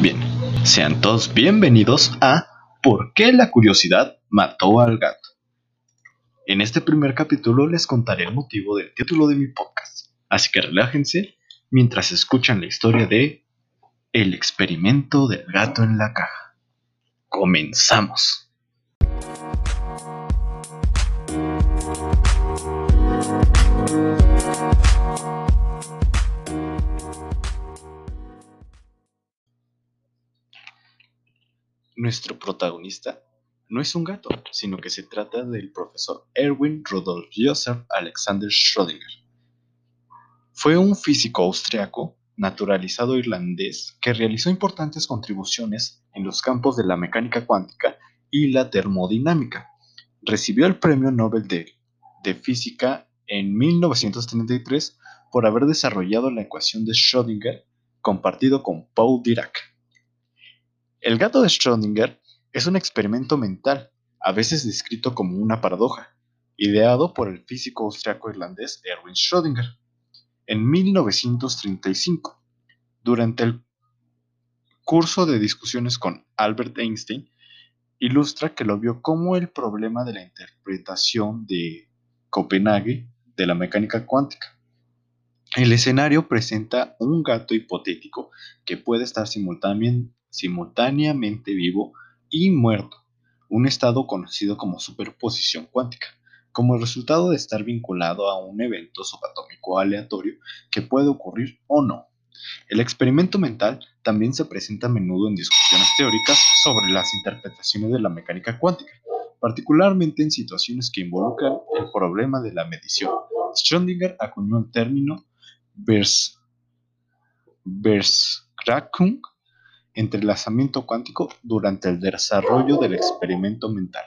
Bien, sean todos bienvenidos a ¿Por qué la curiosidad mató al gato? En este primer capítulo les contaré el motivo del título de mi podcast, así que relájense mientras escuchan la historia de El experimento del gato en la caja. Comenzamos. Nuestro protagonista no es un gato, sino que se trata del profesor Erwin Rudolf Joseph Alexander Schrödinger. Fue un físico austriaco naturalizado irlandés que realizó importantes contribuciones en los campos de la mecánica cuántica y la termodinámica. Recibió el Premio Nobel de, de Física en 1933 por haber desarrollado la ecuación de Schrödinger compartido con Paul Dirac. El gato de Schrödinger es un experimento mental, a veces descrito como una paradoja, ideado por el físico austriaco-irlandés Erwin Schrödinger en 1935. Durante el curso de discusiones con Albert Einstein, ilustra que lo vio como el problema de la interpretación de Copenhague de la mecánica cuántica. El escenario presenta un gato hipotético que puede estar simultáneamente simultáneamente vivo y muerto, un estado conocido como superposición cuántica, como resultado de estar vinculado a un evento subatómico aleatorio que puede ocurrir o no. El experimento mental también se presenta a menudo en discusiones teóricas sobre las interpretaciones de la mecánica cuántica, particularmente en situaciones que involucran el problema de la medición. Schrödinger acuñó el término Vers entrelazamiento cuántico durante el desarrollo del experimento mental.